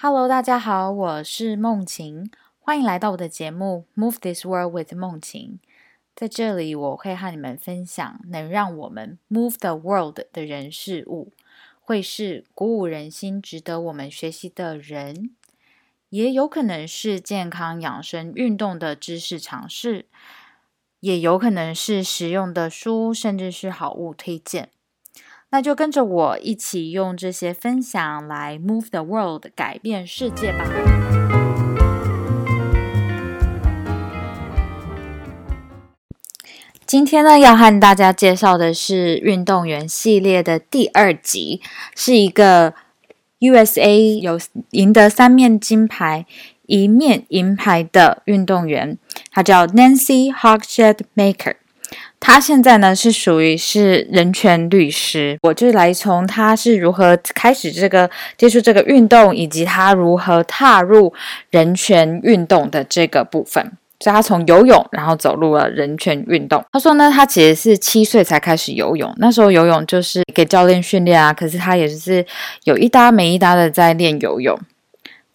Hello，大家好，我是梦晴，欢迎来到我的节目《Move This World with 梦晴》。在这里，我会和你们分享能让我们 move the world 的人事物，会是鼓舞人心、值得我们学习的人，也有可能是健康养生、运动的知识尝试，也有可能是实用的书，甚至是好物推荐。那就跟着我一起用这些分享来 move the world，改变世界吧。今天呢，要和大家介绍的是运动员系列的第二集，是一个 USA 有赢得三面金牌、一面银牌的运动员，他叫 Nancy Hogshead Maker。他现在呢是属于是人权律师，我就来从他是如何开始这个接触这个运动，以及他如何踏入人权运动的这个部分。所以他从游泳，然后走入了人权运动。他说呢，他其实是七岁才开始游泳，那时候游泳就是给教练训练啊，可是他也是有一搭没一搭的在练游泳。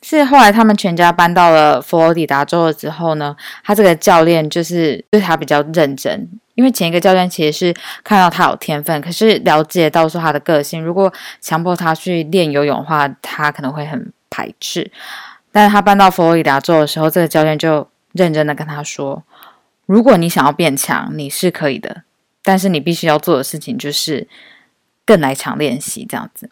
是后来他们全家搬到了佛罗里达州了之后呢，他这个教练就是对他比较认真。因为前一个教练其实是看到他有天分，可是了解到说他的个性，如果强迫他去练游泳的话，他可能会很排斥。但是他搬到佛罗里达州的时候，这个教练就认真的跟他说：“如果你想要变强，你是可以的，但是你必须要做的事情就是更来强练习，这样子。”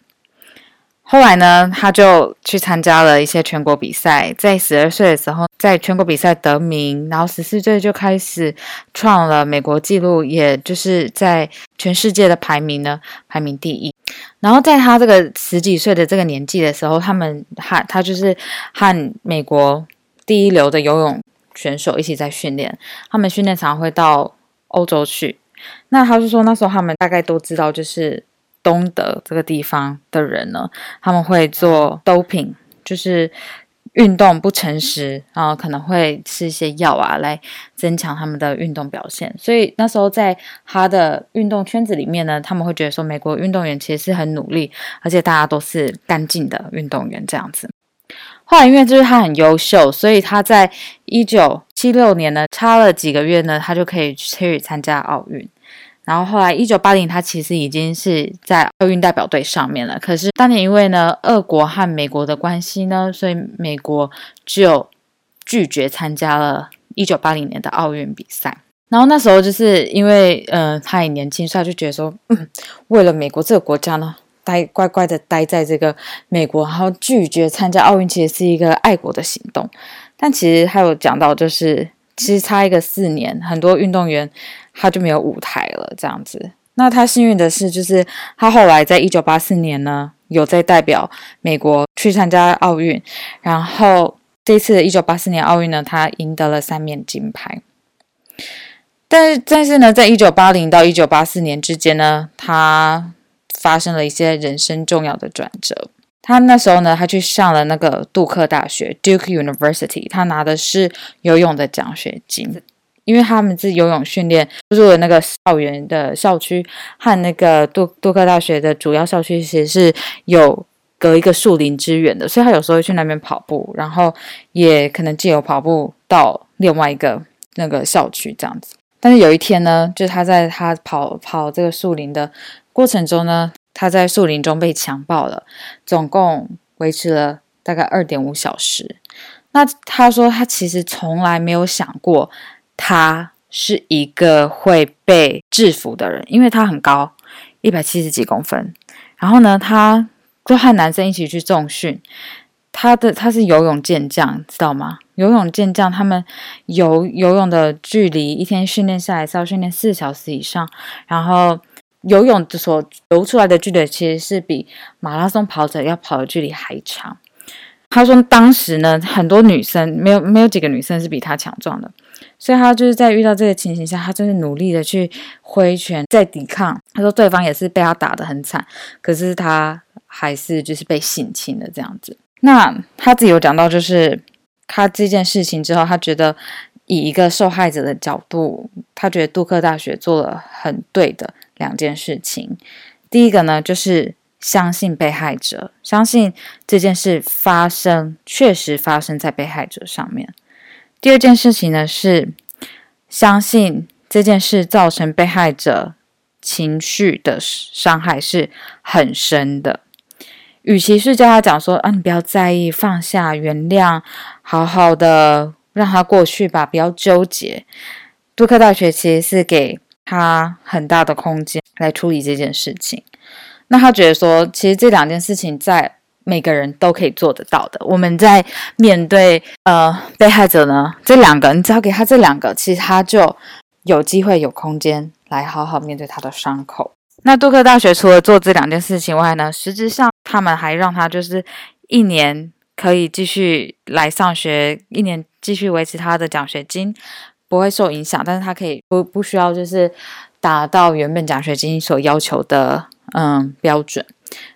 后来呢，他就去参加了一些全国比赛，在十二岁的时候，在全国比赛得名，然后十四岁就开始创了美国纪录，也就是在全世界的排名呢排名第一。然后在他这个十几岁的这个年纪的时候，他们他他就是和美国第一流的游泳选手一起在训练，他们训练常会到欧洲去。那他就说那时候他们大概都知道就是。东德这个地方的人呢，他们会做 doping，就是运动不诚实，然后可能会吃一些药啊，来增强他们的运动表现。所以那时候在他的运动圈子里面呢，他们会觉得说，美国运动员其实是很努力，而且大家都是干净的运动员这样子。后来因为就是他很优秀，所以他在一九七六年呢，差了几个月呢，他就可以去参加奥运。然后后来，一九八零，他其实已经是在奥运代表队上面了。可是当年因为呢，俄国和美国的关系呢，所以美国就拒绝参加了一九八零年的奥运比赛。然后那时候就是因为，嗯，他也年轻，所以他就觉得说，嗯，为了美国这个国家呢，待乖乖的待在这个美国，然后拒绝参加奥运，其实是一个爱国的行动。但其实还有讲到，就是其实差一个四年，很多运动员。他就没有舞台了，这样子。那他幸运的是，就是他后来在一九八四年呢，有在代表美国去参加奥运。然后这次一九八四年奥运呢，他赢得了三面金牌。但是，但是呢，在一九八零到一九八四年之间呢，他发生了一些人生重要的转折。他那时候呢，他去上了那个杜克大学 （Duke University），他拿的是游泳的奖学金。因为他们是游泳训练，入了那个校园的校区和那个杜杜克大学的主要校区其实是有隔一个树林之远的，所以他有时候会去那边跑步，然后也可能借由跑步到另外一个那个校区这样子。但是有一天呢，就是他在他跑跑这个树林的过程中呢，他在树林中被强暴了，总共维持了大概二点五小时。那他说他其实从来没有想过。他是一个会被制服的人，因为他很高，一百七十几公分。然后呢，他就和男生一起去重训。他的他是游泳健将，知道吗？游泳健将他们游游泳的距离，一天训练下来是要训练四小时以上。然后游泳所游出来的距离，其实是比马拉松跑者要跑的距离还长。他说，当时呢，很多女生没有没有几个女生是比他强壮的。所以他就是在遇到这个情形下，他就是努力的去挥拳在抵抗。他说对方也是被他打得很惨，可是他还是就是被性侵的这样子。那他自己有讲到，就是他这件事情之后，他觉得以一个受害者的角度，他觉得杜克大学做了很对的两件事情。第一个呢，就是相信被害者，相信这件事发生确实发生在被害者上面。第二件事情呢是相信这件事造成被害者情绪的伤害是很深的。与其是叫他讲说啊，你不要在意，放下，原谅，好好的让他过去吧，不要纠结。杜克大学其实是给他很大的空间来处理这件事情。那他觉得说，其实这两件事情在每个人都可以做得到的。我们在面对呃被害者呢，这两个，你只要给他这两个，其实他就有机会有空间来好好面对他的伤口。那杜克大学除了做这两件事情外呢，实质上他们还让他就是一年可以继续来上学，一年继续维持他的奖学金不会受影响，但是他可以不不需要就是达到原本奖学金所要求的。嗯，标准。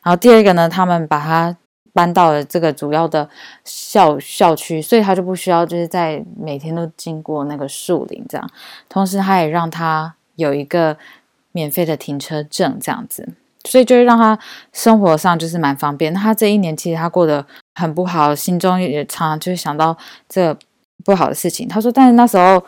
然后第二个呢，他们把他搬到了这个主要的校校区，所以他就不需要就是在每天都经过那个树林这样。同时，他也让他有一个免费的停车证这样子，所以就是让他生活上就是蛮方便。那他这一年其实他过得很不好，心中也常常就是想到这不好的事情。他说，但是那时候。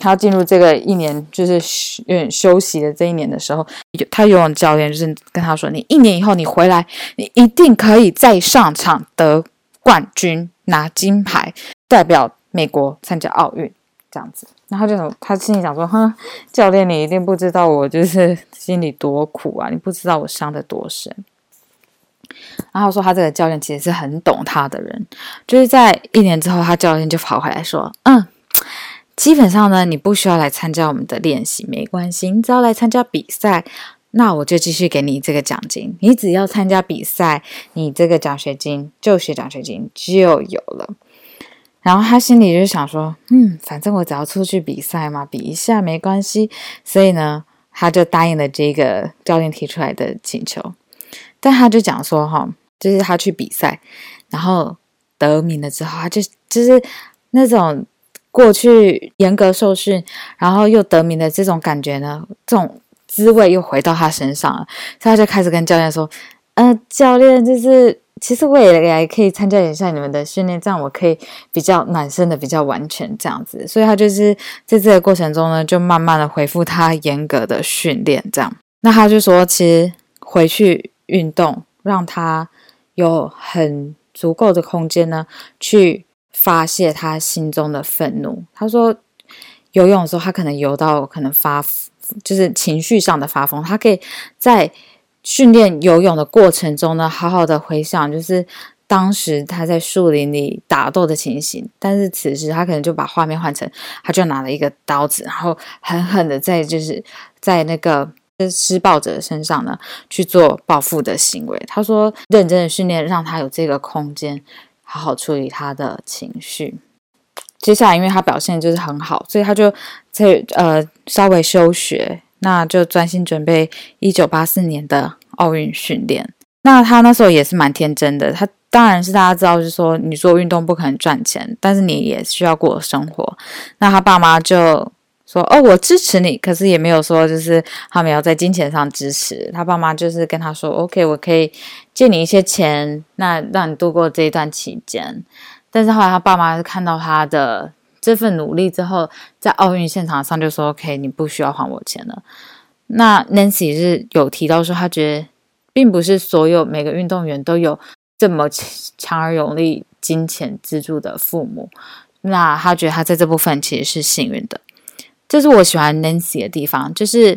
他进入这个一年就是休休息的这一年的时候，他游泳教练就是跟他说：“你一年以后你回来，你一定可以再上场得冠军，拿金牌，代表美国参加奥运。”这样子，然后就他心里想说：“哼，教练，你一定不知道我就是心里多苦啊，你不知道我伤的多深。”然后说他这个教练其实是很懂他的人，就是在一年之后，他教练就跑回来说：“嗯。”基本上呢，你不需要来参加我们的练习，没关系。你只要来参加比赛，那我就继续给你这个奖金。你只要参加比赛，你这个奖学金、就学奖学金就有了。然后他心里就想说：“嗯，反正我只要出去比赛嘛，比一下没关系。”所以呢，他就答应了这个教练提出来的请求。但他就讲说：“哈，就是他去比赛，然后得名了之后，他就就是那种。”过去严格受训，然后又得名的这种感觉呢，这种滋味又回到他身上了，所以他就开始跟教练说：“呃，教练，就是其实我也也可以参加一下你们的训练，这样我可以比较暖身的比较完全这样子。”所以他就是在这个过程中呢，就慢慢的恢复他严格的训练，这样。那他就说，其实回去运动，让他有很足够的空间呢，去。发泄他心中的愤怒。他说，游泳的时候，他可能游到可能发，就是情绪上的发疯。他可以在训练游泳的过程中呢，好好的回想，就是当时他在树林里打斗的情形。但是此时，他可能就把画面换成，他就拿了一个刀子，然后狠狠的在就是在那个施暴者身上呢去做报复的行为。他说，认真的训练让他有这个空间。好好处理他的情绪。接下来，因为他表现就是很好，所以他就在呃稍微休学，那就专心准备一九八四年的奥运训练。那他那时候也是蛮天真的，他当然是大家知道，就是说你做运动不可能赚钱，但是你也需要过生活。那他爸妈就。说哦，我支持你，可是也没有说就是他们要在金钱上支持他爸妈，就是跟他说，OK，我可以借你一些钱，那让你度过这一段期间。但是后来他爸妈是看到他的这份努力之后，在奥运现场上就说，OK，你不需要还我钱了。那 Nancy 是有提到说，他觉得并不是所有每个运动员都有这么强而有力金钱资助的父母，那他觉得他在这部分其实是幸运的。这是我喜欢 Nancy 的地方，就是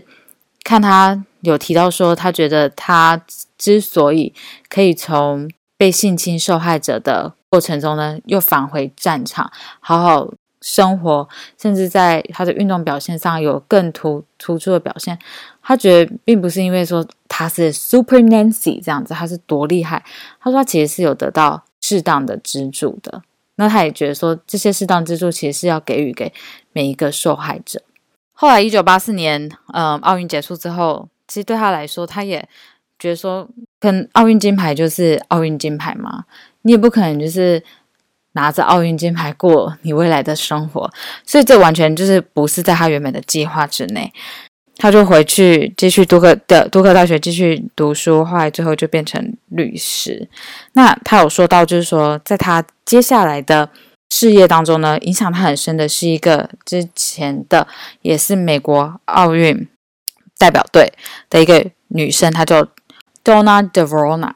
看他有提到说，他觉得他之所以可以从被性侵受害者的过程中呢，又返回战场，好好生活，甚至在他的运动表现上有更突突出的表现。他觉得并不是因为说他是 Super Nancy 这样子，他是多厉害。他说他其实是有得到适当的资助的。那他也觉得说，这些适当资助其实是要给予给每一个受害者。后来，一九八四年，嗯，奥运结束之后，其实对他来说，他也觉得说，跟奥运金牌就是奥运金牌嘛，你也不可能就是拿着奥运金牌过你未来的生活，所以这完全就是不是在他原本的计划之内。他就回去继续杜克的杜克大学继续读书，后来最后就变成律师。那他有说到，就是说在他接下来的事业当中呢，影响他很深的是一个之前的也是美国奥运代表队的一个女生，她叫 Donna Devrona。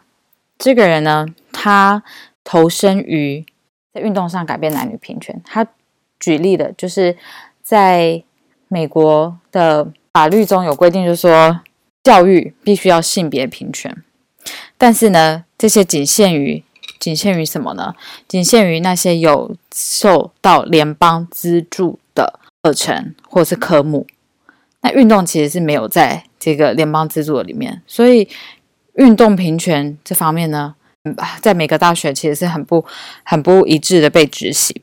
这个人呢，她投身于在运动上改变男女平权。他举例的就是在美国的。法律中有规定，就是说教育必须要性别平权，但是呢，这些仅限于仅限于什么呢？仅限于那些有受到联邦资助的课程或是科目。那运动其实是没有在这个联邦资助的里面，所以运动平权这方面呢，在每个大学其实是很不很不一致的被执行。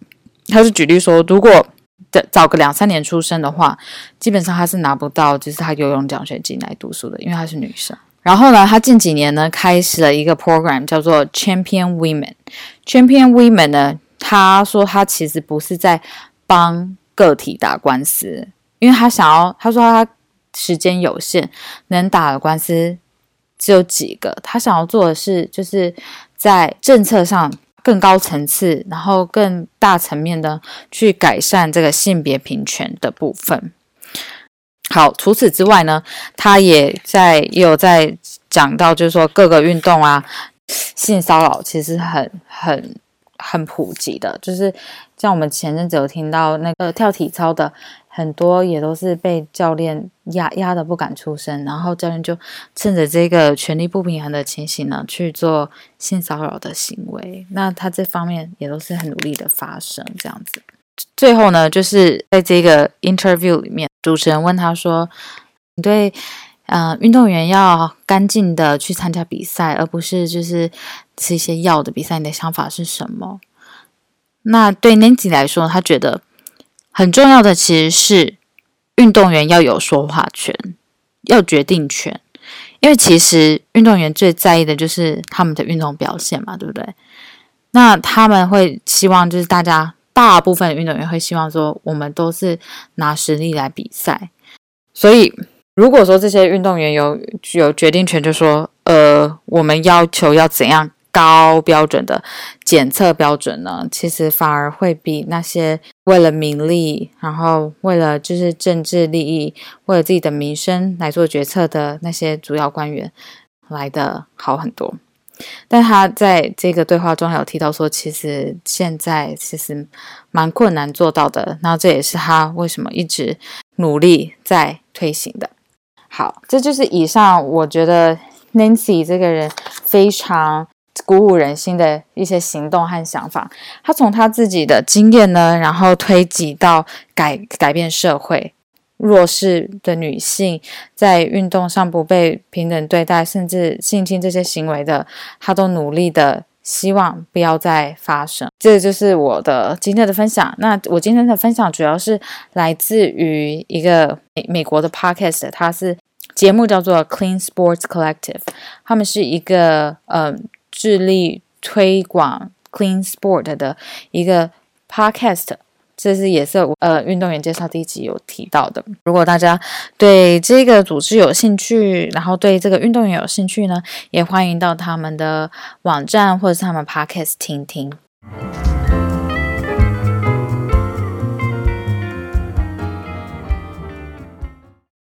他是举例说，如果的早个两三年出生的话，基本上他是拿不到，就是他游泳奖学金来读书的，因为她是女生。然后呢，他近几年呢开始了一个 program 叫做 Champion Women。Champion Women 呢，他说他其实不是在帮个体打官司，因为他想要，他说他时间有限，能打的官司只有几个。他想要做的是，就是在政策上。更高层次，然后更大层面的去改善这个性别平权的部分。好，除此之外呢，他也在也有在讲到，就是说各个运动啊，性骚扰其实很很很普及的，就是像我们前阵子有听到那个跳体操的。很多也都是被教练压压的不敢出声，然后教练就趁着这个权力不平衡的情形呢，去做性骚扰的行为。那他这方面也都是很努力的发生这样子。最后呢，就是在这个 interview 里面，主持人问他说：“你对呃运动员要干净的去参加比赛，而不是就是吃一些药的比赛，你的想法是什么？”那对 Nancy 来说，他觉得。很重要的其实是运动员要有说话权，要决定权，因为其实运动员最在意的就是他们的运动表现嘛，对不对？那他们会希望就是大家大部分运动员会希望说，我们都是拿实力来比赛。所以如果说这些运动员有有决定权，就说呃，我们要求要怎样？高标准的检测标准呢，其实反而会比那些为了名利，然后为了就是政治利益，为了自己的名声来做决策的那些主要官员来的好很多。但他在这个对话中有提到说，其实现在其实蛮困难做到的。那这也是他为什么一直努力在推行的。好，这就是以上我觉得 Nancy 这个人非常。鼓舞人心的一些行动和想法，他从他自己的经验呢，然后推及到改改变社会弱势的女性在运动上不被平等对待，甚至性侵这些行为的，她都努力的希望不要再发生。这就是我的今天的分享。那我今天的分享主要是来自于一个美美国的 podcast，它是节目叫做 Clean Sports Collective，他们是一个嗯。致力推广 clean sport 的一个 podcast，这是也是呃运动员介绍第一集有提到的。如果大家对这个组织有兴趣，然后对这个运动员有兴趣呢，也欢迎到他们的网站或者是他们 podcast 听听。